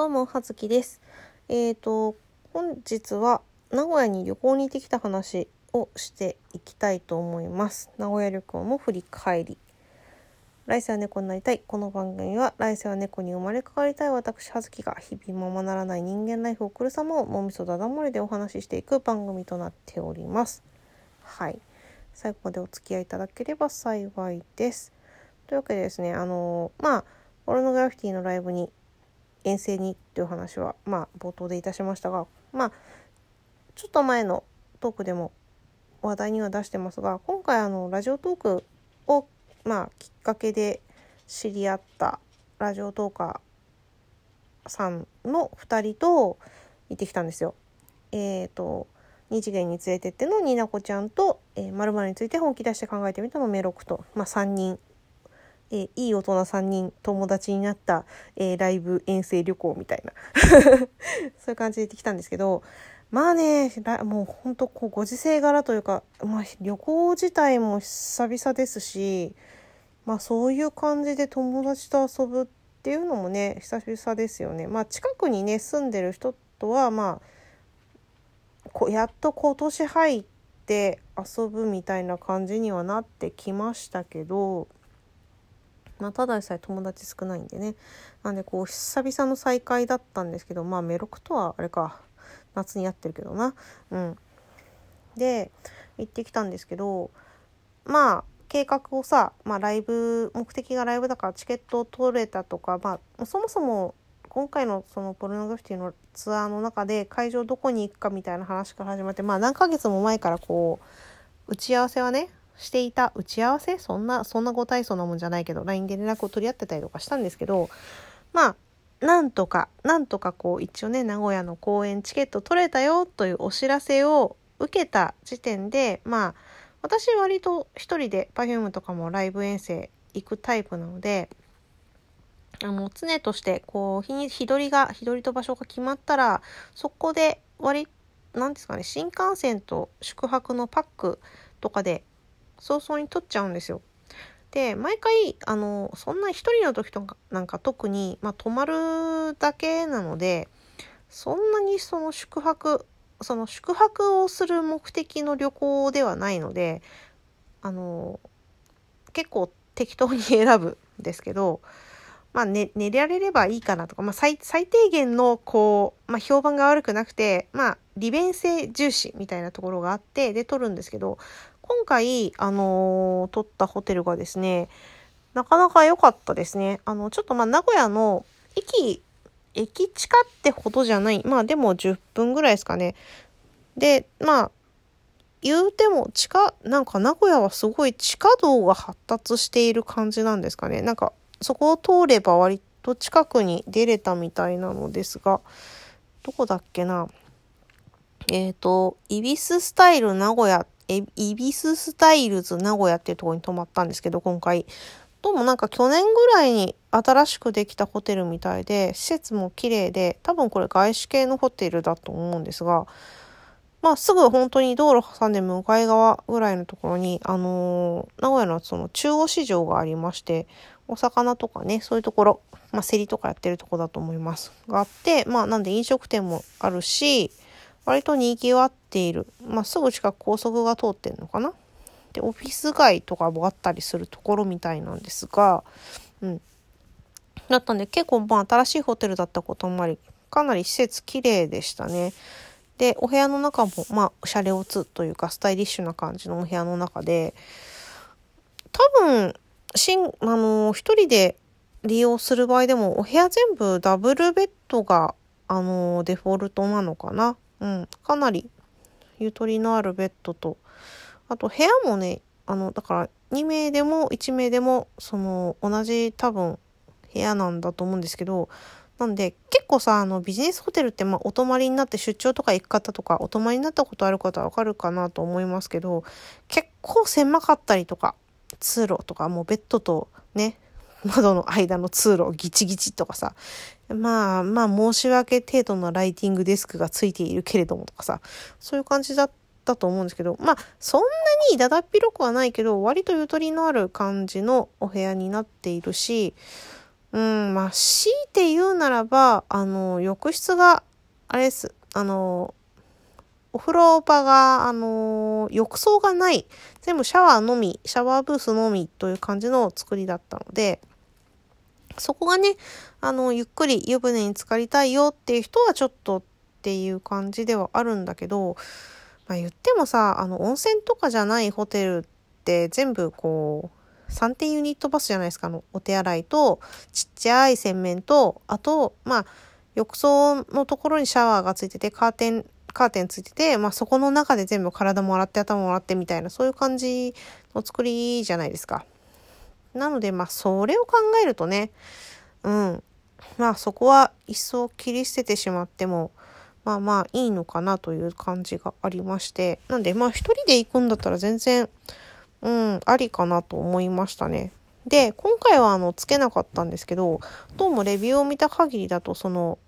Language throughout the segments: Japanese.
どうも、はずきです。えっ、と、本日は名古屋に旅行に行ってきた話をしていきたいと思います。名古屋旅行の振り返り。来世は猫になりたい。この番組は来世は猫に生まれ変わりたい私、はずきが日々ままならない人間ライフを送る様をもみそだだ漏れでお話ししていく番組となっております。はい。最後までお付き合いいただければ幸いです。というわけでですね、あのまあ、ポルノグラフィティのライブに遠征にっていう話はまあ冒頭でいたしましたがまあちょっと前のトークでも話題には出してますが今回あのラジオトークをまあきっかけで知り合ったラジオトーカーさんの2人と行ってきたんですよ。えっ、と二次元に連れてってのになこちゃんと「えー、について本気出して考えてみたのメロクと、まあ、3人えーいい大人3人友達になった、えーライブ遠征旅行みたいな そういう感じで行ってきたんですけどまあねもうほんとこうご時世柄というか、まあ、旅行自体も久々ですし、まあ、そういう感じで友達と遊ぶっていうのもね久々ですよね。まあ、近くにね住んでる人とはまあこやっと今年入って遊ぶみたいな感じにはなってきましたけど。まあ、ただでさえ友達少ないんでね。なんでこう久々の再会だったんですけどまあメロクとはあれか。夏にやってるけどな。うん。で行ってきたんですけどまあ計画をさ、まあ、ライブ目的がライブだからチケットを取れたとか、まあ、そもそも今回のそのポルノグラフィティのツアーの中で会場どこに行くかみたいな話から始まってまあ何ヶ月も前からこう打ち合わせはねしていた打ち合わせ？そんなそんなご大層なもんじゃないけど LINE で連絡を取り合ってたりとかしたんですけどまあなんとかなんとかこう一応ね名古屋の公演チケット取れたよというお知らせを受けた時点でまあ私割と一人で Perfume とかもライブ遠征行くタイプなのであの常としてこう日に日取りが日取りと場所が決まったらそこで割なんですかね新幹線と宿泊のパックとかで早々に取っちゃうんですよ。で毎回あのそんな一人の時とかなんか特に、まあ、泊まるだけなのでそんなにその宿泊その宿泊をする目的の旅行ではないのであの結構適当に選ぶんですけど、まあ寝、寝られればいいかなとか、まあ、最最低限のこう、まあ、評判が悪くなくて、まあ、利便性重視みたいなところがあってで取るんですけど今回、あのー取ったホテルがですね、なかなか良かったですね。あの、ちょっとまあ、名古屋の駅、駅地下ってほどじゃない。まあ、でも10分ぐらいですかね。で、まあ、言うても地下、なんか名古屋はすごい地下道が発達している感じなんですかね。なんか、そこを通れば割と近くに出れたみたいなのですが、どこだっけな。えっ、と、イビススタイル名古屋、えイビススタイルズ名古屋っていうとこに泊まったんですけど、今回。どうもなんか去年ぐらいに新しくできたホテルみたいで、施設も綺麗で、多分これ外資系のホテルだと思うんですが、まあすぐ本当に道路挟んで向かい側ぐらいのところに、あのー名古屋のその中央市場がありまして、お魚とかね、そういうところ、まあ競りとかやってるとこだと思います。があって、まあなんで飲食店もあるし、割と賑わっている。まあすぐ近く高速が通ってんのかな？で、オフィス街とかもあったりするところみたいなんですが、うん。だったんで結構まあ新しいホテルだったこともあり、かなり施設綺麗でしたね。で、お部屋の中も、まあ、シャレオツというか、スタイリッシュな感じのお部屋の中で、多分、しん、あの、一人で利用する場合でも、お部屋全部ダブルベッドが、あの、デフォルトなのかな？うん。かなり、ゆとりのあるベッドと、あと部屋もね、あの、だから、2名でも1名でも、その、同じ多分、部屋なんだと思うんですけど、なんで結構さあのビジネスホテルってまあお泊まりになって出張とか行く方とかお泊まりになったことある方はわかるかなと思いますけど結構狭かったりとか通路とかもうベッドとね窓の間の通路ギチギチとかさまあまあ申し訳程度のライティングデスクがついているけれどもとかさそういう感じだったと思うんですけどまあそんなにだだっ広くはないけど割とゆとりのある感じのお部屋になっているしうんまあ強いて言うならばあの浴室があれですあのお風呂場が、あの浴槽がない。全部シャワーのみ、シャワーブースのみという感じの作りだったので、そこがね、あの、ゆっくり湯船に浸かりたいよっていう人はちょっとっていう感じではあるんだけど、まあ言ってもさ、あの、温泉とかじゃないホテルって全部こう、3点ユニットバスじゃないですか、あの、お手洗いと、ちっちゃい洗面と、あと、まあ、浴槽のところにシャワーがついてて、カーテンカーテンついてて、まあ、そこの中で全部体も洗って頭も洗ってみたいなそういう感じの作りじゃないですか。なのでまあそれを考えるとねうん。まあそこは一層切り捨ててしまってもまあまあいいのかなという感じがありまして。なんでまあ一人で行くんだったら全然うんありかなと思いましたね。で今回はあのつけなかったんですけどどうもレビューを見た限りだとその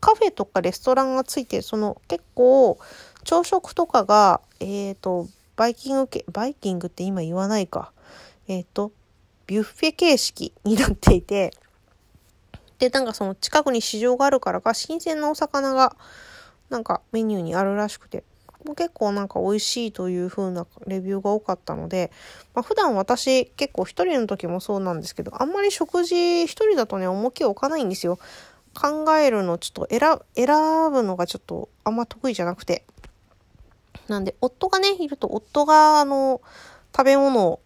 カフェとかレストランがついてその結構朝食とかがえっ、ー、とバイキング系バイキングって今言わないか。えっ、ー、とビュッフェ形式になっていてでなんかその近くに市場があるからか新鮮なお魚がなんかメニューにあるらしくてもう結構なんか美味しいという風なレビューが多かったので、まあ、普段私結構一人の時もそうなんですけどあんまり食事一人だとね重きを置かないんですよ。考えるのちょっと選ぶのがちょっとあんま得意じゃなくて。なんで、夫がね、いると、夫が、あの、食べ物を、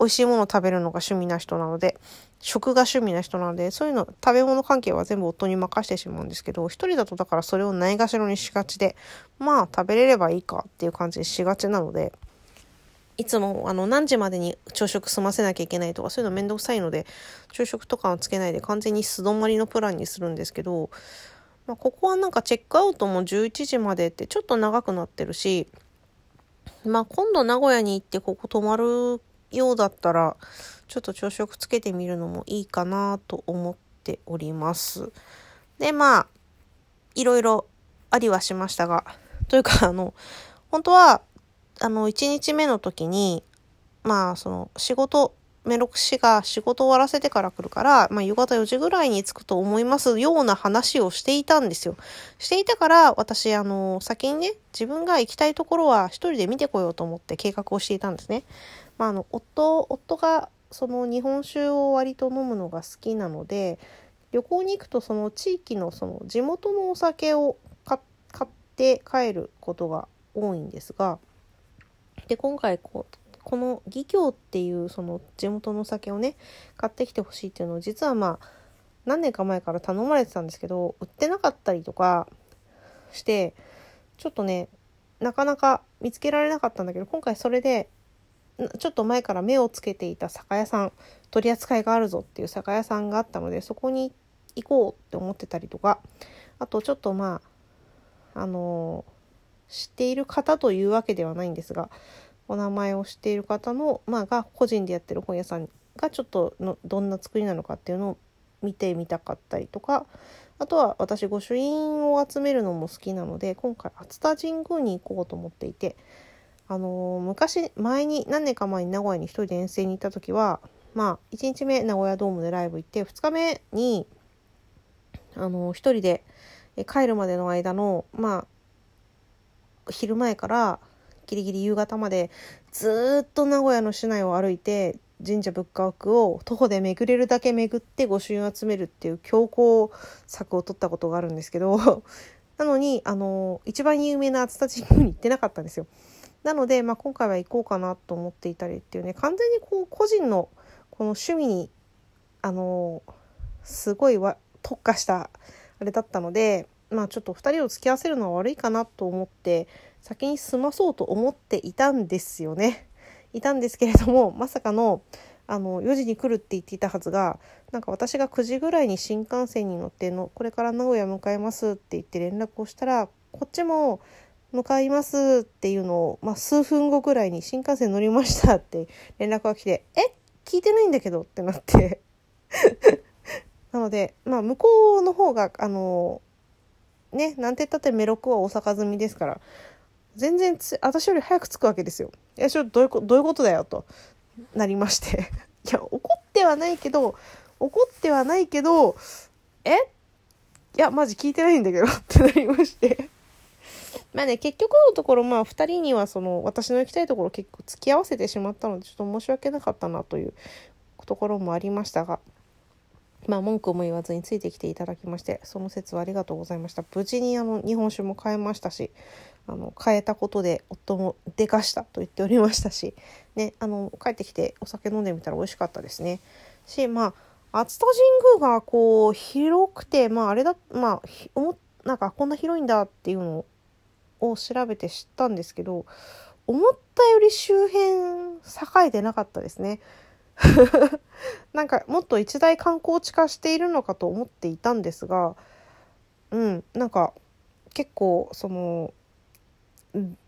美味しいものを食べるのが趣味な人なので、食が趣味な人なので、そういうの、食べ物関係は全部夫に任してしまうんですけど、一人だとだからそれをないがしろにしがちで、まあ食べれればいいかっていう感じにしがちなので、いつもあの何時までに朝食済ませなきゃいけないとかそういうのめんどくさいので朝食とかはつけないで完全に素泊まりのプランにするんですけど、まあ、ここはなんかチェックアウトも11時までってちょっと長くなってるし、まあ、今度名古屋に行ってここ泊まるようだったらちょっと朝食つけてみるのもいいかなと思っております。でまあいろいろありはしましたがというかあの本当はあの、1日目の時に、まあ、その、仕事、メロクシが仕事終わらせてから来るから、まあ、夕方4時ぐらいに着くと思いますような話をしていたんですよ。していたから、私、あの、先にね、自分が行きたいところは一人で見てこようと思って計画をしていたんですね。まあ、あの、夫、夫が、その日本酒を割と飲むのが好きなので、旅行に行くとその地域のその地元のお酒を買って帰ることが多いんですが、で今回こうこの義教っていうその地元のお酒をね買ってきてほしいっていうのを実はまあ何年か前から頼まれてたんですけど売ってなかったりとかしてちょっとねなかなか見つけられなかったんだけど今回それでちょっと前から目をつけていた酒屋さん取り扱いがあるぞっていう酒屋さんがあったのでそこに行こうって思ってたりとかあとちょっとまああの知っている方というわけではないんですがお名前を知っている方の、まあ、が個人でやってる本屋さんがちょっとのどんな作りなのかっていうのを見てみたかったりとかあとは私御朱印を集めるのも好きなので今回熱田神宮に行こうと思っていてあのー、昔前に何年か前に名古屋に一人で遠征に行った時はまあ1日目名古屋ドームでライブ行って2日目にあのー、一人で帰るまでの間のまあ昼前からギリギリ夕方までずっと名古屋の市内を歩いて神社仏閣を徒歩で巡れるだけ巡って御朱印を集めるっていう強行策を取ったことがあるんですけど なのにあの一番有名な熱田神宮に行ってなかったんですよ。なので、まあ、今回は行こうかなと思っていたりっていうね完全にこう個人のこの趣味にあのすごいわ特化したあれだったのでまあちょっと2人を付き合わせるのは悪いかなと思って先に済まそうと思っていたんですよね。いたんですけれどもまさかのあの4時に来るって言っていたはずがなんか私が9時ぐらいに新幹線に乗ってのこれから名古屋向かいますって言って連絡をしたらこっちも向かいますっていうのを、まあ、数分後ぐらいに新幹線乗りましたって連絡が来て「え聞いてないんだけど」ってなって なので、まあ、向こうの方があのね、なんて言ったってメロクは大阪済みですから、全然私より早く着くわけですよ。いや、ちょっとどういうどういうことだよとなりまして。いや、怒ってはないけど、怒ってはないけどえ？いやマジ聞いてないんだけどってなりましてまあね結局のところまあ2人にはその私の行きたいところ結構付き合わせてしまったのでちょっと申し訳なかったなというところもありましたがまあ文句も言わずについてきていただきましてその説はありがとうございました無事にあの日本酒も買えましたしあの変えたことで夫もでかしたと言っておりましたし、ね、あの帰ってきてお酒飲んでみたら美味しかったですね。しまあ熱田神宮がこう広くてまああれだまあなんかこんな広いんだっていうのをを調べて知ったんですけど思ったより周辺栄えてなかったですね。なんかもっと一大観光地化しているのかと思っていたんですがうんなんか結構その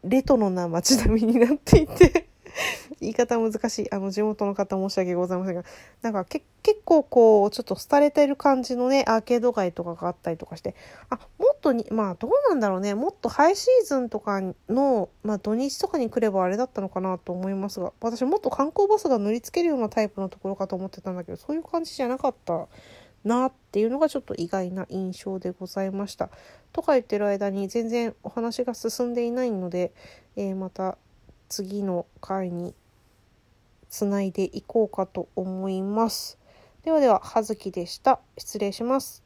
レトロな街並みになっていて 言い方難しい。あの地元の方申し訳ございませんが。なんか結構こうちょっと廃れてる感じのねアーケード街とかがあったりとかして。あもっとにまあどうなんだろうね。もっとハイシーズンとかの、まあ、土日とかに来ればあれだったのかなと思いますが。私もっと観光バスが乗りつけるようなタイプのところかと思ってたんだけどそういう感じじゃなかったなっていうのがちょっと意外な印象でございました。とか言ってる間に全然お話が進んでいないので、えー、また次の回につないでいこうかと思います。ではでは、葉月でした。失礼します。